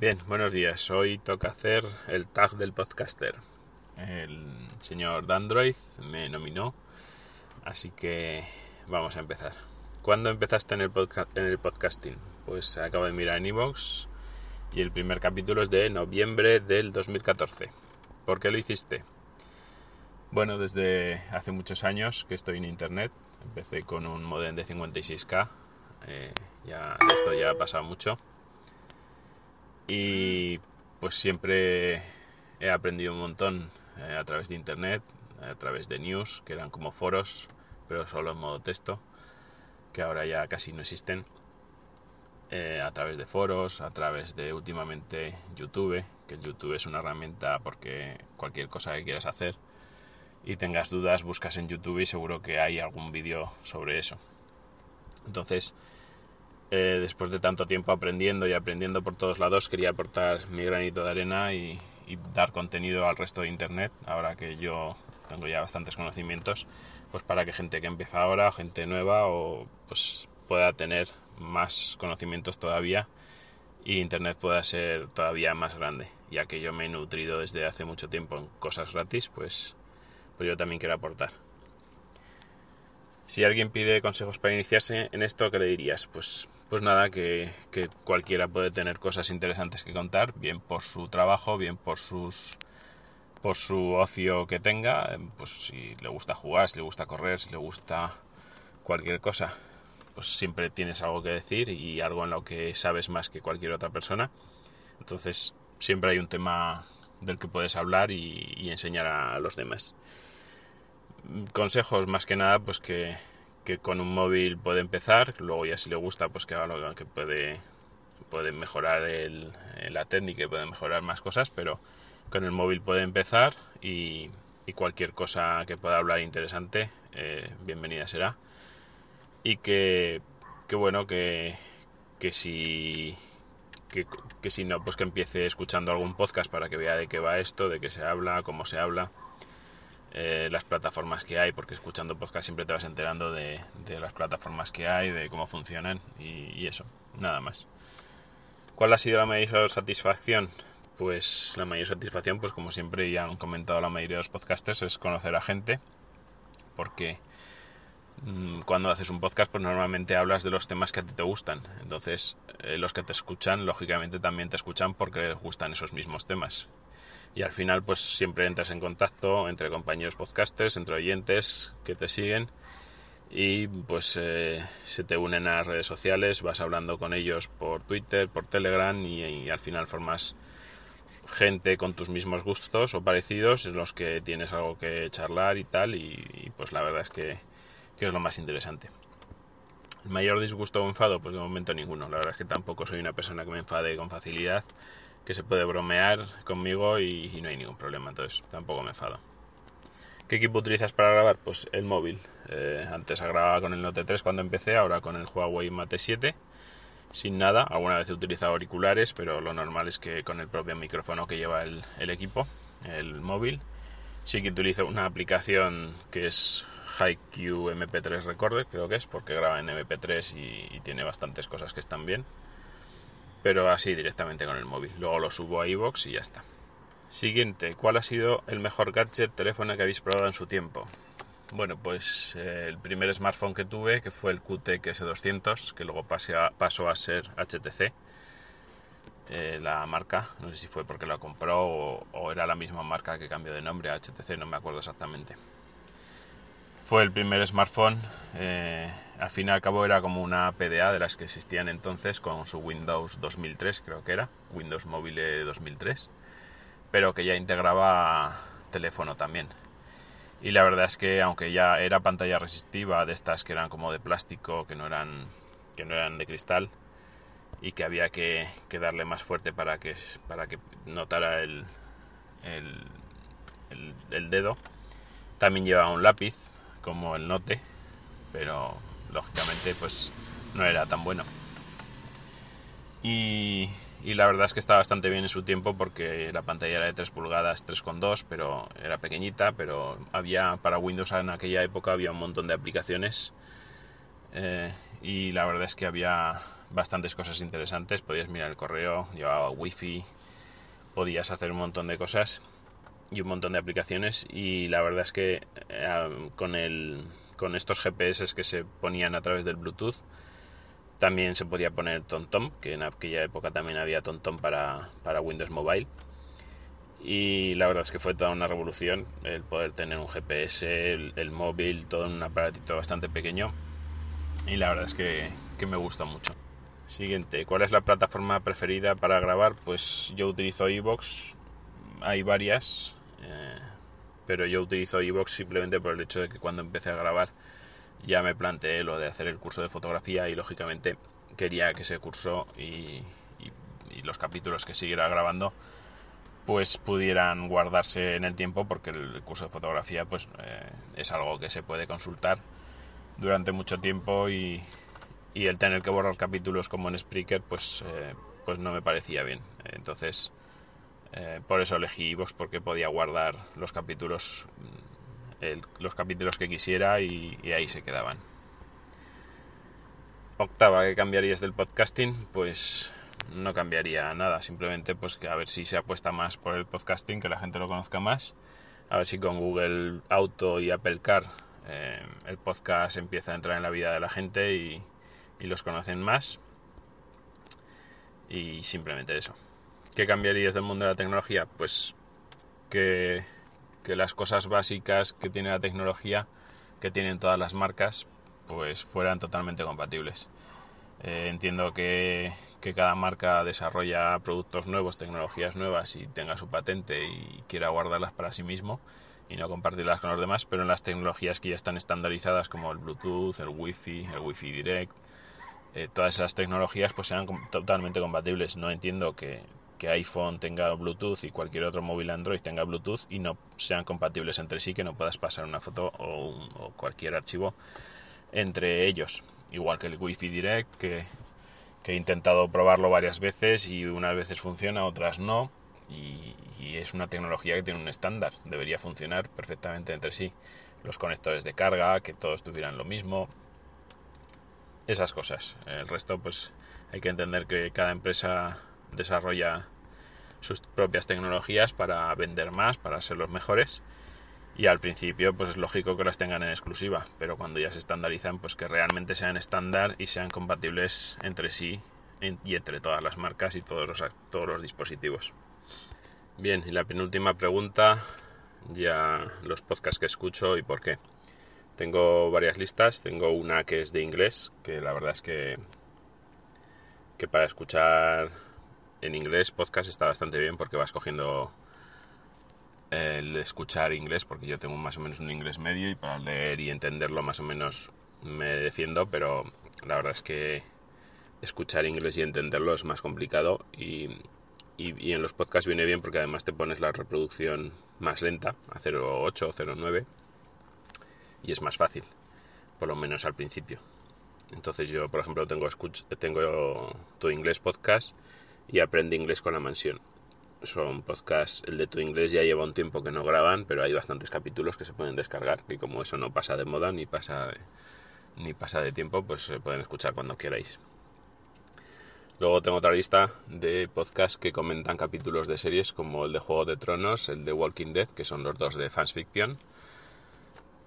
Bien, buenos días. Hoy toca hacer el tag del podcaster. El señor Dandroid me nominó, así que vamos a empezar. ¿Cuándo empezaste en el, en el podcasting? Pues acabo de mirar en iVoox y el primer capítulo es de noviembre del 2014. ¿Por qué lo hiciste? Bueno, desde hace muchos años que estoy en internet. Empecé con un modem de 56K. Eh, ya, esto ya ha pasado mucho y pues siempre he aprendido un montón eh, a través de internet, a través de news, que eran como foros, pero solo en modo texto, que ahora ya casi no existen, eh, a través de foros, a través de últimamente YouTube, que el YouTube es una herramienta porque cualquier cosa que quieras hacer y tengas dudas, buscas en YouTube y seguro que hay algún vídeo sobre eso. Entonces, eh, después de tanto tiempo aprendiendo y aprendiendo por todos lados, quería aportar mi granito de arena y, dar contenido al resto de Internet, ahora que yo tengo ya bastantes conocimientos, pues para que gente que empieza ahora, gente nueva, pues pueda tener más conocimientos todavía y Internet pueda ser todavía más grande, ya que yo me he nutrido desde hace mucho tiempo en cosas gratis, pues, pues yo también quiero aportar. Si alguien pide consejos para iniciarse en esto, ¿qué le dirías? Pues, pues nada, que, cualquiera puede tener cosas interesantes que contar, bien por su trabajo, bien por sus por su ocio que tenga, pues si le gusta jugar, si le gusta correr, si le gusta cualquier cosa, pues siempre tienes algo que decir y algo en lo que sabes más que cualquier otra persona. Entonces siempre hay un tema del que puedes hablar y enseñar a los demás consejos más que nada pues que, con un móvil puede empezar luego ya si le gusta pues que haga lo que puede puede mejorar el, la técnica y puede mejorar más cosas pero con el móvil puede empezar y, cualquier cosa que pueda hablar interesante eh, bienvenida será. Y que, que bueno que, que si que, que si no pues que empiece escuchando algún podcast para que vea de qué va esto de qué se habla cómo se habla eh, las plataformas que hay, porque escuchando podcast siempre te vas enterando de, las plataformas que hay, de cómo funcionan y, eso, nada más. ¿Cuál ha sido la mayor satisfacción? Pues la mayor satisfacción, pues como siempre ya han comentado la mayoría de los podcasters, es conocer a gente, porque mm, cuando haces un podcast, pues normalmente hablas de los temas que a ti te gustan. Entonces, eh, los que te escuchan, lógicamente también te escuchan porque les gustan esos mismos temas y al final pues siempre entras en contacto entre compañeros podcasters, entre oyentes que te siguen y pues eh, se te unen a las redes sociales, vas hablando con ellos por Twitter, por Telegram y, al final formas gente con tus mismos gustos o parecidos en los que tienes algo que charlar y tal y, pues la verdad es que, que, es lo más interesante. El mayor disgusto o enfado pues de momento ninguno, la verdad es que tampoco soy una persona que me enfade con facilidad que se puede bromear conmigo y, no hay ningún problema, entonces tampoco me enfado. ¿Qué equipo utilizas para grabar? Pues el móvil. Eh, antes grababa con el Note 3 cuando empecé, ahora con el Huawei Mate 7. Sin nada, alguna vez he utilizado auriculares, pero lo normal es que con el propio micrófono que lleva el, equipo, el móvil. Sí que utilizo una aplicación que es HiQ MP3 Recorder, creo que es, porque graba en MP3 y tiene bastantes cosas que están bien pero así directamente con el móvil. Luego lo subo a iVoox y ya está. Siguiente, ¿cuál ha sido el mejor gadget teléfono que habéis probado en su tiempo? Bueno, pues eh, el primer smartphone que tuve, que fue el QTEC S200, que luego pasó a ser HTC, eh, la marca, no sé si fue porque lo compró o, o, era la misma marca que cambió de nombre a HTC, no me acuerdo exactamente. Fue el primer smartphone, eh, al fin y al cabo era como una PDA de las que existían entonces con su Windows 2003 creo que era, Windows Mobile 2003, pero que ya integraba teléfono también. Y la verdad es que aunque ya era pantalla resistiva de estas que eran como de plástico, que no eran, que no eran de cristal, y que había que, darle más fuerte para que, para que notara el, el, el, dedo. También llevaba un lápiz, como el Note, pero lógicamente pues no era tan bueno. Y, y, la verdad es que está bastante bien en su tiempo porque la pantalla era de 3 pulgadas, 3,2, pero era pequeñita, pero había para Windows en aquella época había un montón de aplicaciones eh, y la verdad es que había bastantes cosas interesantes. Podías mirar el correo, llevaba wifi, podías hacer un montón de cosas y un montón de aplicaciones. Y la verdad es que eh, con, el, con estos GPS que se ponían a través del Bluetooth, también se podía poner TomTom, que en aquella época también había TomTom para, para Windows Mobile. Y la verdad es que fue toda una revolución el poder tener un GPS, el, el móvil, todo en un aparatito bastante pequeño. Y la verdad es que, que me gusta mucho. Siguiente, ¿cuál es la plataforma preferida para grabar? Pues yo utilizo Evox, hay varias, eh, pero yo utilizo Evox simplemente por el hecho de que cuando empecé a grabar ya me planteé lo de hacer el curso de fotografía y lógicamente quería que ese curso y, los capítulos que siguiera grabando pues pudieran guardarse en el tiempo porque el curso de fotografía pues eh, es algo que se puede consultar durante mucho tiempo y, y el tener que borrar capítulos como en Spreaker pues, eh, pues no me parecía bien. Entonces, eh, por eso elegí Evox porque podía guardar los capítulos mm, los capítulos que quisiera y, ahí se quedaban. Octava, ¿qué cambiarías del podcasting? Pues no cambiaría nada, simplemente pues a ver si se apuesta más por el podcasting, que la gente lo conozca más, a ver si con Google Auto y Apple Car eh, el podcast empieza a entrar en la vida de la gente y, y los conocen más. Y simplemente eso. ¿Qué cambiarías del mundo de la tecnología? Pues que, que las cosas básicas que tiene la tecnología, que tienen todas las marcas, pues fueran totalmente compatibles. Eh, entiendo que, que, cada marca desarrolla productos nuevos, tecnologías nuevas y tenga su patente y quiera guardarlas para sí mismo y no compartirlas con los demás, pero en las tecnologías que ya están estandarizadas como el Bluetooth, el Wi-Fi, el Wi-Fi Direct, eh, todas esas tecnologías pues sean totalmente compatibles. No entiendo que, iPhone tenga Bluetooth y cualquier otro móvil Android tenga Bluetooth y no sean compatibles entre sí, que no puedas pasar una foto o, cualquier archivo entre ellos. Igual que el Wi-Fi Direct, que, he intentado probarlo varias veces y unas veces funciona, otras no. Y, y, es una tecnología que tiene un estándar, debería funcionar perfectamente entre sí. Los conectores de carga, que todos tuvieran lo mismo, esas cosas. El resto, pues hay que entender que cada empresa desarrolla sus propias tecnologías para vender más, para ser los mejores. Y al principio, pues es lógico que las tengan en exclusiva, pero cuando ya se estandarizan, pues que realmente sean estándar y sean compatibles entre sí y entre todas las marcas y todos los, todos los dispositivos. Bien, y la penúltima pregunta, ya los podcasts que escucho y por qué. Tengo varias listas, tengo una que es de inglés, que la verdad es que, que para escuchar en inglés podcast está bastante bien porque vas cogiendo el escuchar inglés, porque yo tengo más o menos un inglés medio y para leer y entenderlo más o menos me defiendo, pero la verdad es que escuchar inglés y entenderlo es más complicado y, y, y en los podcasts viene bien porque además te pones la reproducción más lenta, a 0.8 o 0.9 y es más fácil, por lo menos al principio. Entonces yo, por ejemplo, tengo, tengo tu inglés podcast y aprende inglés con la mansión. Son podcasts, el de tu inglés ya lleva un tiempo que no graban, pero hay bastantes capítulos que se pueden descargar y como eso no pasa de moda ni pasa de, ni pasa de tiempo, pues se pueden escuchar cuando queráis. Luego tengo otra lista de podcasts que comentan capítulos de series como el de Juego de Tronos, el de Walking Dead, que son los dos de Fans Fiction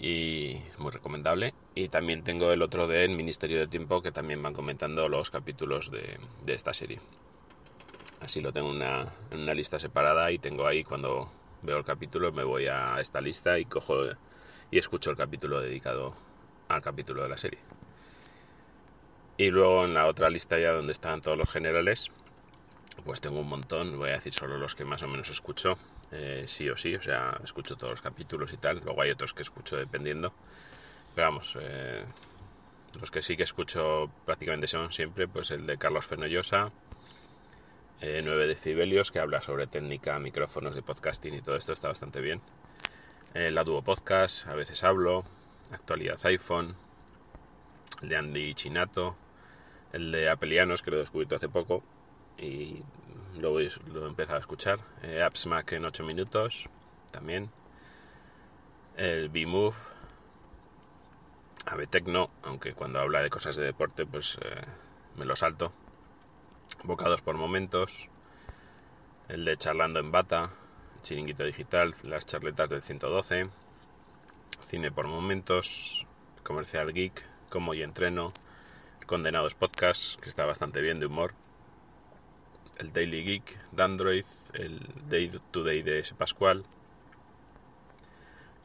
y es muy recomendable. Y también tengo el otro de El Ministerio del Tiempo que también van comentando los capítulos de, esta serie. Así lo tengo una, en una lista separada y tengo ahí cuando veo el capítulo me voy a esta lista y cojo y escucho el capítulo dedicado al capítulo de la serie. Y luego en la otra lista ya donde están todos los generales, pues tengo un montón, voy a decir solo los que más o menos escucho eh, sí o sí, o sea, escucho todos los capítulos y tal, luego hay otros que escucho dependiendo, pero vamos, eh, Los que sí que escucho prácticamente son siempre, pues el de Carlos Fenollosa, 9 eh, decibelios, que habla sobre técnica, micrófonos de podcasting y todo esto, está bastante bien. Eh, la Duo Podcast, a veces hablo, actualidad iPhone, el de Andy Chinato, el de Apelianos, que lo he descubierto hace poco y lo, he empezado a escuchar. Eh, Apps Mac en 8 minutos, también. El B-Move, Tecno, aunque cuando habla de cosas de deporte, pues eh, me lo salto. Bocados por momentos. El de Charlando en Bata, Chiringuito Digital, las charletas del 112. Cine por momentos, Comercial Geek, Como y Entreno, Condenados Podcast, que está bastante bien de humor. El Daily Geek de Android, el Day to Day de S. Pascual.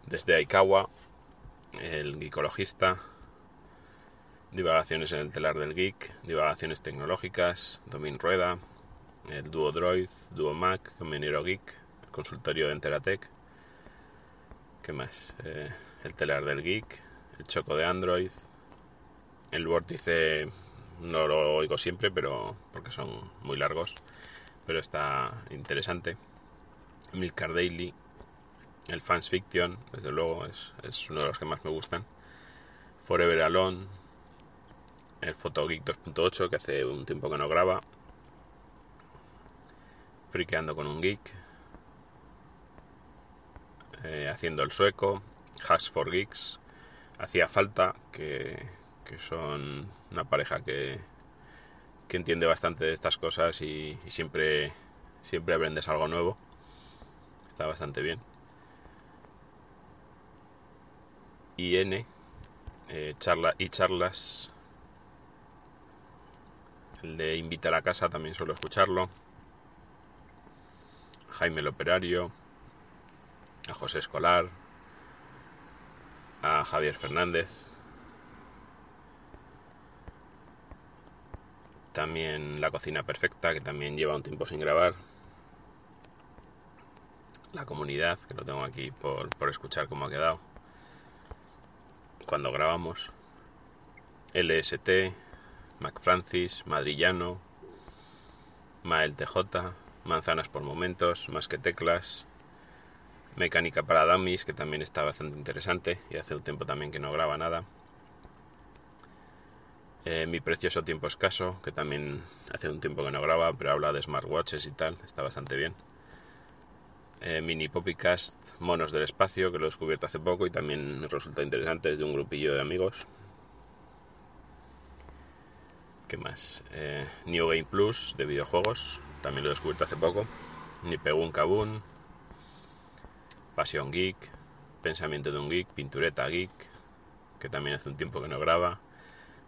Desde Aikawa, el Geekologista, divagaciones en el telar del geek, divagaciones tecnológicas, Domin Rueda, el Duo Droid, Duo Mac, Convenero Geek, el consultorio de Enteratec, ¿qué más? Eh, el telar del geek, el choco de Android, el vórtice no lo oigo siempre, pero porque son muy largos, pero está interesante. Milcar Daily, el Fans Fiction, desde luego, es, uno de los que más me gustan. Forever Alone. El Photogeek 2.8, que hace un tiempo que no graba. Friqueando con un geek. Eh, haciendo el sueco. Hacks for Geeks. Hacía falta que, son una pareja que, que entiende bastante de estas cosas y, y siempre, siempre aprendes algo nuevo. Está bastante bien. IN eh, charla y charlas. El de Invita a la casa también suelo escucharlo. Jaime el Operario. A José Escolar. A Javier Fernández. También La Cocina Perfecta, que también lleva un tiempo sin grabar. La comunidad, que lo tengo aquí por, por escuchar cómo ha quedado cuando grabamos. LST, MacFrancis, Madrillano, Mael TJ, Manzanas por momentos, Más que teclas, Mecánica para Dummies, que también está bastante interesante y hace un tiempo también que no graba nada. Eh, mi precioso tiempo escaso, que también hace un tiempo que no graba, pero habla de smartwatches y tal, está bastante bien. Eh, mini Poppycast Monos del Espacio, que lo he descubierto hace poco y también resulta interesante, es de un grupillo de amigos. ¿Qué más? Eh, New Game Plus de videojuegos, también lo he descubierto hace poco. Nipegun Kabun, Pasión Geek, Pensamiento de un Geek, Pintureta Geek, que también hace un tiempo que no graba.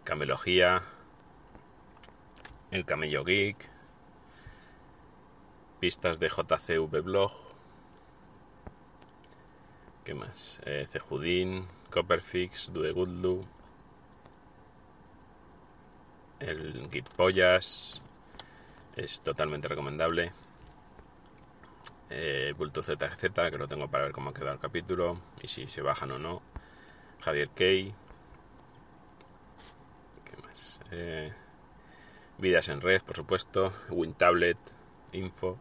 Camelogía, El Camello Geek, pistas de JCV Blog, ¿Qué más? Eh, Copperfix, Duegudlu, el Gitpollas, es totalmente recomendable. Eh, Bulto que lo tengo para ver cómo ha quedado el capítulo y si se bajan o no. Javier Key. ¿Qué más? Eh, Vidas en Red, por supuesto. WinTablet, Info.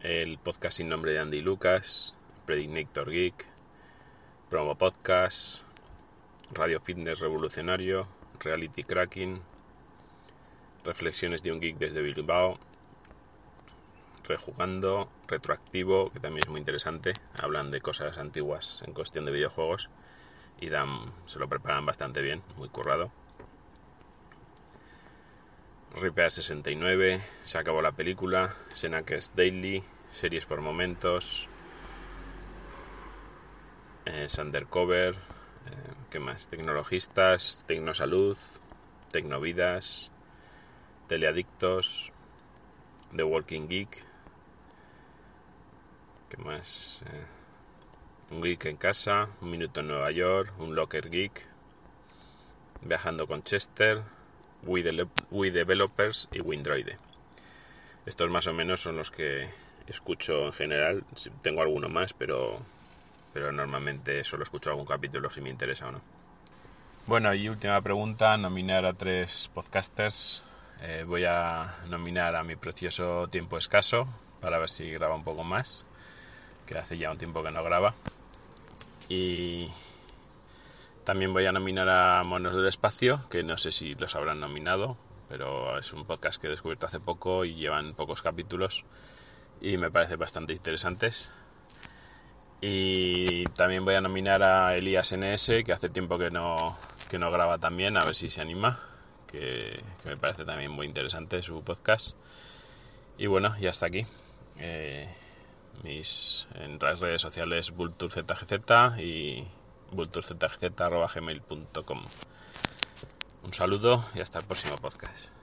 El podcast sin nombre de Andy Lucas. Predictor Geek, Promo Podcast, Radio Fitness Revolucionario, Reality Cracking, Reflexiones de un Geek desde Bilbao, Rejugando, Retroactivo, que también es muy interesante, hablan de cosas antiguas en cuestión de videojuegos y dan, se lo preparan bastante bien, muy currado. Repair 69, se acabó la película, Senakes Daily, series por momentos, eh, Sandercover, eh, ¿qué más? Tecnologistas, Tecnosalud, Tecnovidas, Teleadictos, The Walking Geek, ¿qué más? Eh, un geek en casa, un minuto en Nueva York, un locker geek, viajando con Chester, We, Developers y Windroide. Estos más o menos son los que escucho en general. Tengo alguno más, pero pero normalmente solo escucho algún capítulo si me interesa o no. Bueno, y última pregunta, nominar a tres podcasters. Eh, voy a nominar a mi precioso tiempo escaso para ver si graba un poco más, que hace ya un tiempo que no graba. Y también voy a nominar a Monos del Espacio, que no sé si los habrán nominado, pero es un podcast que he descubierto hace poco y llevan pocos capítulos y me parece bastante interesantes. Y también voy a nominar a Elías NS, que hace tiempo que no, que no graba también, a ver si se anima, que, me parece también muy interesante su podcast. Y bueno, ya está aquí. Eh, mis en las redes sociales vulturzgz y vulturzgz.gmail.com Un saludo y hasta el próximo podcast.